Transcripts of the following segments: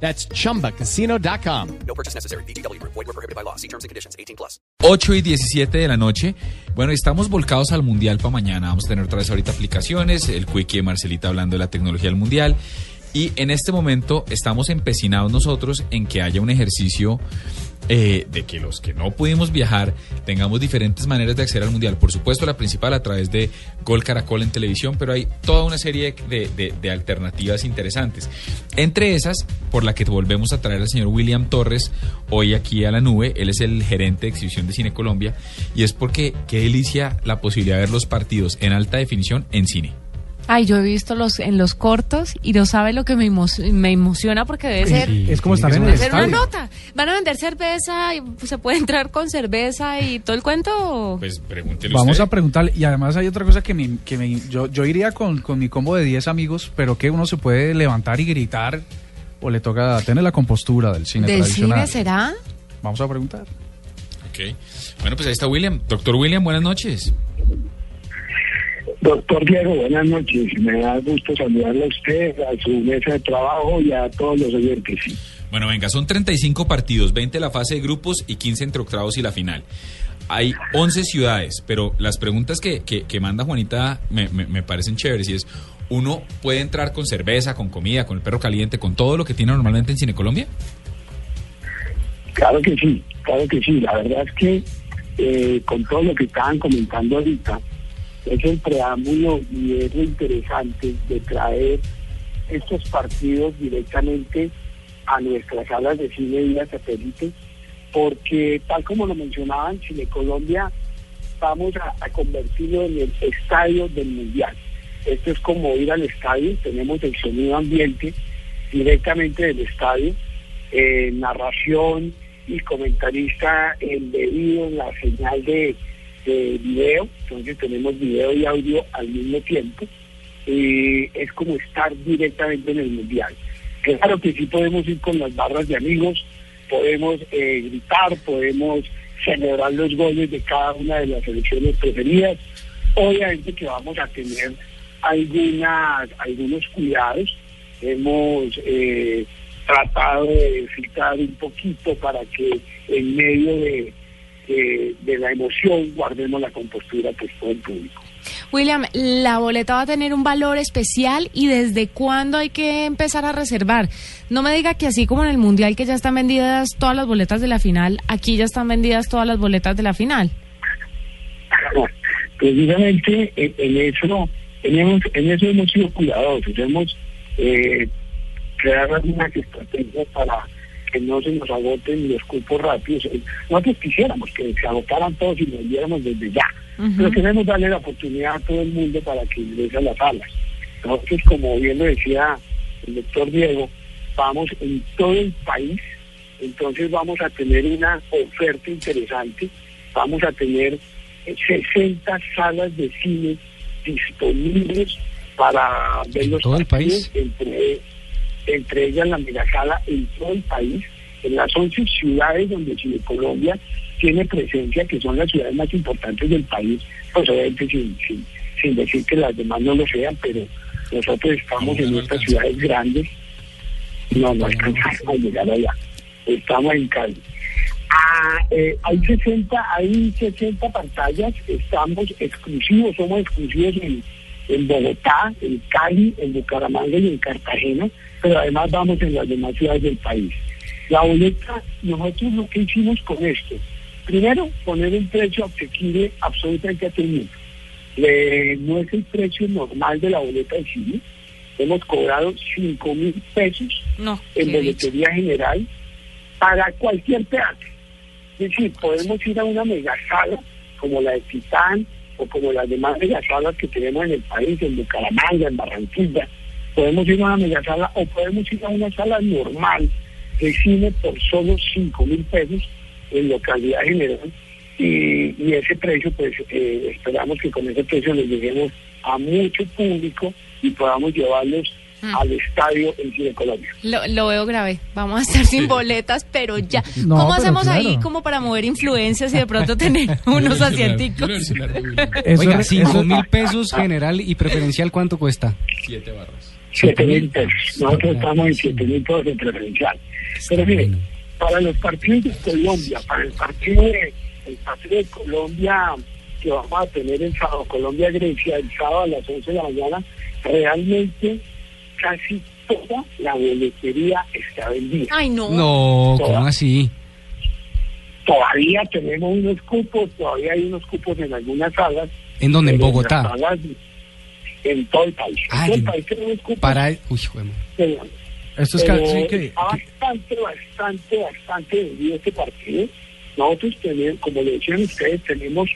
That's chumbacasino.com. No purchase necessary. BGW. Void were prohibited by law. See terms and conditions. 18 plus. 8 y 17 de la noche. Bueno, estamos volcados al Mundial para mañana. Vamos a tener otra vez ahorita aplicaciones, el Quickie de Marcelita hablando de la tecnología del Mundial. Y en este momento estamos empecinados nosotros en que haya un ejercicio eh, de que los que no pudimos viajar tengamos diferentes maneras de acceder al Mundial. Por supuesto, la principal a través de Gol Caracol en televisión, pero hay toda una serie de, de- de alternativas interesantes. Entre esas, por la que volvemos a traer al señor William Torres hoy aquí a la nube. Él es el gerente de exhibición de Cine Colombia y es porque qué delicia la posibilidad de ver los partidos en alta definición en cine. Ay, yo he visto los en los cortos y no sabe lo que me, emo- me emociona porque debe ser Es como estar en el hacer una nota. ¿Van a vender cerveza y se puede entrar con cerveza y todo el cuento? Pues pregúntele Vamos usted. a preguntarle. Y además hay otra cosa que, me, que me- yo, yo iría con, con mi combo de 10 amigos, pero que uno se puede levantar y gritar o le toca tener la compostura del cine ¿Del tradicional. cine será? Vamos a preguntar. Ok. Bueno, pues ahí está William. Doctor William, buenas noches. Doctor Diego, buenas noches. Me da gusto saludarle a usted, a su mesa de trabajo y a todos los oyentes. Bueno, venga, son 35 partidos, 20 la fase de grupos y 15 entre octavos y la final. Hay 11 ciudades, pero las preguntas que, que, que manda Juanita me, me- me parecen chéveres y es, ¿uno puede entrar con cerveza, con comida, con el perro caliente, con todo lo que tiene normalmente en Cine Colombia? Claro que sí, claro que sí. La verdad es que eh, con todo lo que estaban comentando ahorita, es el preámbulo y es lo interesante de traer estos partidos directamente a nuestras salas de cine vía satélite, porque tal como lo mencionaban, Chile Colombia vamos a, convertirlo en el estadio del mundial. Esto es como ir al estadio, tenemos el sonido ambiente directamente del estadio, eh, narración y comentarista embebido en la señal de, de video, entonces tenemos video y audio al mismo tiempo, y es como estar directamente en el mundial. Claro que sí podemos ir con las barras de amigos, podemos eh, gritar, podemos celebrar los goles de cada una de las selecciones preferidas. Obviamente que vamos a tener algunas, algunos cuidados. Hemos eh, tratado de filtrar un poquito para que en medio de, de- de la emoción guardemos la compostura pues todo el público. William, la boleta va a tener un valor especial y desde cuándo hay que empezar a reservar. No me diga que así como en el Mundial que ya están vendidas todas las boletas de la final, aquí ya están vendidas todas las boletas de la final. Precisamente en, en eso tenemos, en eso hemos sido cuidadosos, hemos eh, creado algunas estrategias para que no se nos agoten los cupos rápidos. Eh, Nosotros quisiéramos que se agotaran todos y nos viéramos desde ya, pero queremos darle la oportunidad a todo el mundo para que ingrese a las salas. Nosotros, como bien lo decía el doctor Diego, vamos en todo el país, entonces vamos a tener una oferta interesante, vamos a tener eh, 60 salas de cine disponibles para ver los todo el país? entre, entre ellas la megasala en todo el país, en las 11 ciudades donde Chile Colombia tiene presencia, que son las ciudades más importantes del país, pues obviamente sin, sin, sin decir que las demás no lo sean, pero nosotros estamos No, en no alcanza. ciudades grandes, no, no alcanzamos a llegar allá, estamos en Cali. Ah, eh, hay 60, hay 60 pantallas, estamos exclusivos, somos exclusivos en, en Bogotá, en Cali, en Bucaramanga y en Cartagena, pero además vamos en las demás ciudades del país. La boleta, nosotros lo que hicimos con esto, primero poner un precio asequible absolutamente a todo el mundo. Le- no es el precio normal de la boleta de cine, hemos cobrado 5 mil pesos No, en dicho. boletería general para cualquier teatro. Es decir, podemos ir a una megasala como la de Titán o como las demás megasalas que tenemos en el país, en Bucaramanga, en Barranquilla. Podemos ir a una megasala o podemos ir a una sala normal de cine por solo 5 mil pesos en localidad general y, y ese precio, pues eh, esperamos que con ese precio les lleguemos a mucho público y podamos llevarlos al estadio en Chile Colombia. Lo, lo veo grave. Vamos a estar sin boletas, pero ya. No, ¿Cómo pero hacemos ahí como para mover influencias y de pronto tener unos asienticos? Oiga, es- 5 eso- mil pesos general y preferencial, ¿cuánto cuesta? Siete barras. 7 mil pesos. Nosotros estamos en 7 mil pesos en preferencial. Pero miren, para los partidos de Colombia, para el partido de, el partido de Colombia que vamos a tener el sábado, Colombia-Grecia, el sábado a las 11 de la mañana, realmente casi toda la boletería está vendida. Ay, no. No, ¿cómo así? Todavía tenemos unos cupos, todavía hay unos cupos en algunas salas. ¿En dónde? ¿En Bogotá? salas en todo el país. En todo el país tenemos cupos. Para... Uy, bueno. pero- Esto es casi que, está bastante, bastante, bastante vendido este partido. Nosotros tenemos, como le decían ustedes, tenemos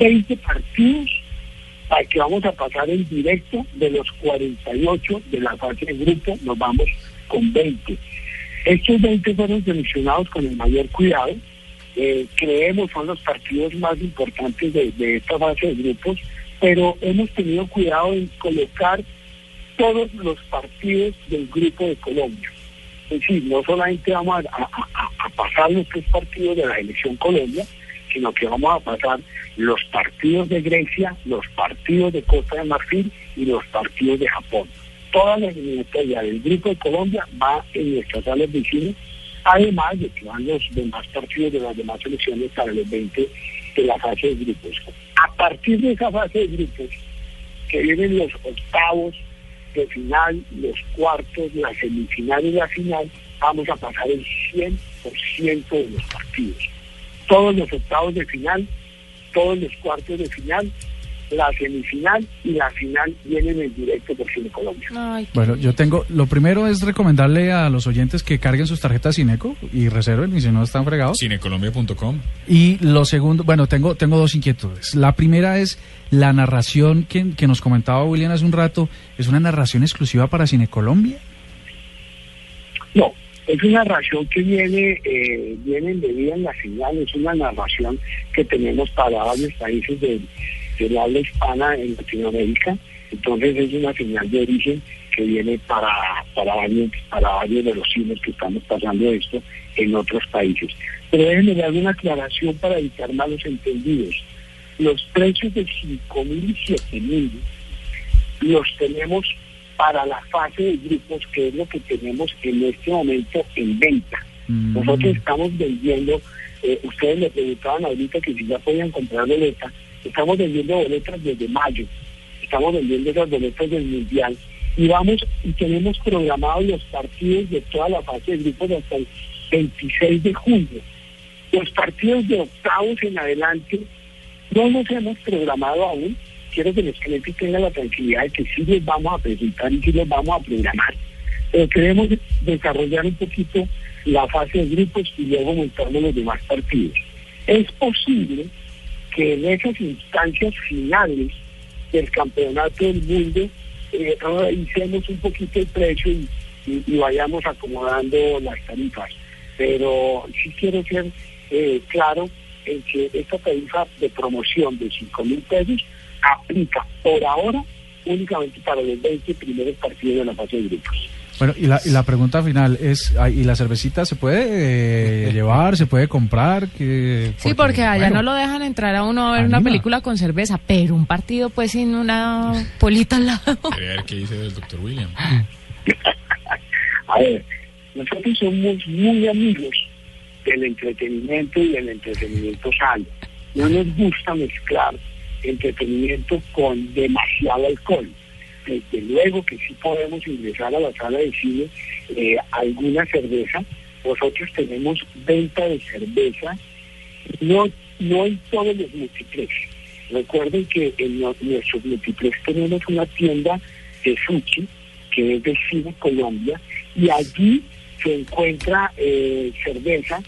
20 partidos para que vamos a pasar en directo de los 48 de la fase de grupo, nos vamos con 20. Estos 20 fueron seleccionados con el mayor cuidado. Eh, creemos son los partidos más importantes de, de esta fase de grupos, pero hemos tenido cuidado en colocar todos los partidos del Grupo de Colombia. Es decir, no solamente vamos a- a- a pasar los tres partidos de la elección Colombia, sino que vamos a pasar los partidos de Grecia, los partidos de Costa de Marfil y los partidos de Japón. Toda la eliminatoria del Grupo de Colombia va en nuestras salas de cine, además de que van los demás partidos de las demás selecciones para los 20 de la fase de grupos. A partir de esa fase de grupos, que vienen los octavos de final, los cuartos, la semifinal y la final, vamos a pasar el 100% de los partidos. Todos los octavos de final, todos los cuartos de final, la semifinal y la final vienen en directo por Cine Colombia. Ay, Bueno, yo tengo, lo primero es recomendarle a los oyentes que carguen sus tarjetas Cineco y reserven y si no están fregados. Cinecolombia.com. Y lo segundo, bueno, tengo, tengo dos inquietudes. La primera es la narración que, que nos comentaba William hace un rato, ¿es una narración exclusiva para Cine Colombia? Es una narración que viene, eh, viene embebida en la señal, es una narración que tenemos para varios países de, del habla hispana en Latinoamérica, entonces es una señal de origen que viene para, para, varios, para varios de los cines que estamos pasando esto en otros países. Pero déjenme dar una aclaración para evitar malos entendidos. Los precios de 5.000 y 7.000 los tenemos para la fase de grupos, que es lo que tenemos en este momento en venta. Mm. Nosotros estamos vendiendo, eh, ustedes le preguntaban ahorita que si ya podían comprar boletas, estamos vendiendo boletas desde mayo, estamos vendiendo esas boletas del Mundial y vamos y tenemos programados los partidos de toda la fase de grupos hasta el 26 de julio. Los partidos de octavos en adelante no los hemos programado aún. Quiero que los clientes tengan la tranquilidad de que sí les vamos a presentar y sí los vamos a programar. Pero queremos desarrollar un poquito la fase de grupos y luego montarnos los demás partidos. Es posible que en esas instancias finales del campeonato del mundo eh, un poquito el precio y, y- y vayamos acomodando las tarifas. Pero sí quiero ser eh, claro en que esta tarifa de promoción de 5 mil pesos aplica por ahora únicamente para los 20 primeros partidos de la fase de grupos. Bueno, y la, y la pregunta final es, ah, ¿y la cervecita se puede eh, llevar, se puede comprar? Que, Sí, porque allá bueno, no lo dejan entrar a uno a ver una película con cerveza, pero un partido pues sin una polita al lado. A ver qué dice el doctor William. A ver, nosotros somos muy amigos del entretenimiento y del entretenimiento sano. No nos gusta mezclar entretenimiento con demasiado alcohol. Desde luego que sí podemos ingresar a la sala de cine eh, alguna cerveza. Nosotros tenemos venta de cerveza, no, no en todos los multiplex. Recuerden que en nuestros multiplex tenemos una tienda de sushi que es de Cine Colombia, y allí se encuentra eh, cerveza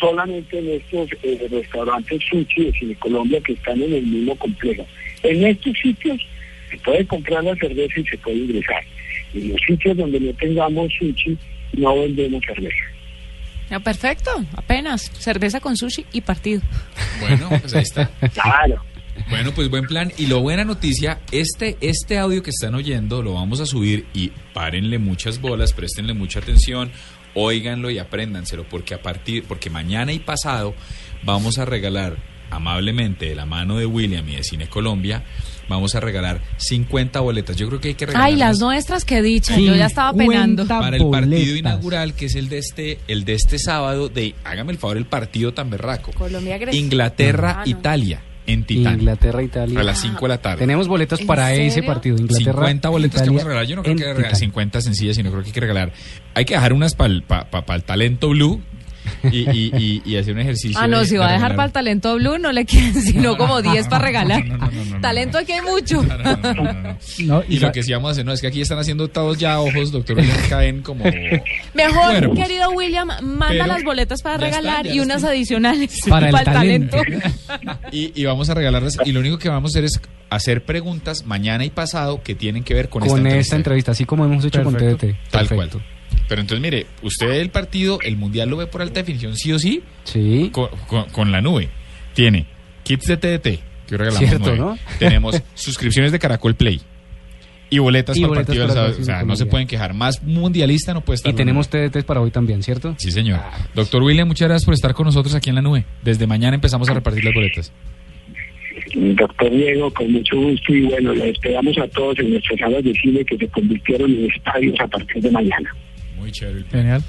solamente en estos eh, restaurantes sushi de Cine Colombia que están en el mismo complejo. En estos sitios se puede comprar la cerveza y se puede ingresar. En los sitios donde no tengamos sushi no vendemos cerveza. Ya, perfecto, apenas. Cerveza con sushi y partido. Bueno, pues ahí está. Claro. Bueno, pues buen plan. Y lo buena noticia, este, este audio que están oyendo lo vamos a subir y párenle muchas bolas, préstenle mucha atención, óiganlo y apréndanselo, porque a partir, porque mañana y pasado vamos a regalar amablemente de la mano de William y de Cine Colombia, vamos a regalar 50 boletas. Yo creo que hay que regalar Ay, las nuestras, qué dicha. Yo ya estaba penando. 50 para el partido boletas. inaugural, que es el de este, el de este sábado, de hágame el favor, el partido tan berraco. Colombia, Grecia. Inglaterra, Ah, no. Italia, en Titán. Inglaterra, Italia. A las 5 de la tarde. Tenemos boletas ¿En para ese partido. Inglaterra. 50 boletas que Italia vamos a regalar. Yo no creo que que regalar Titán. 50 sencillas, sino creo que hay que regalar. Hay que dejar unas para el talento blue y, y, y, y hacer un ejercicio. Ah, no, de- si va a dejar regalar. para el talento blue, no le queden sino como 10 para regalar. Talento aquí hay mucho. No, no, no, no, no. No, Y lo que sí vamos a hacer, no, es que aquí están haciendo todos ya ojos, doctor, William, caen como... Mejor, querido William, manda Pero las boletas para están, regalar y unas adicionales Para el talento. Y, y vamos a regalarlas. Y lo único que vamos a hacer es hacer preguntas mañana y pasado que tienen que ver con, Con, esta esta entrevista, así como hemos hecho Perfecto. con TDT. Tal cual. Pero entonces, mire, usted el partido, el mundial lo ve por alta definición, sí o sí, Sí. con, con- con la nube. Tiene kits de TDT, que regalamos Cierto. ¿no? Tenemos suscripciones de Caracol Play. Y boletas Y para el boletas partido. para o sea, no se pueden quejar. Más mundialista no puede estar. Y tenemos nube. TDT para hoy también, ¿cierto? Sí, señor. Doctor William, muchas gracias por estar con nosotros aquí en la nube. Desde mañana empezamos a repartir las boletas. Doctor Diego, con mucho gusto y bueno, le esperamos a todos en nuestras salas de cine que se convirtieron en estadios a partir de mañana. Muy chévere. Genial.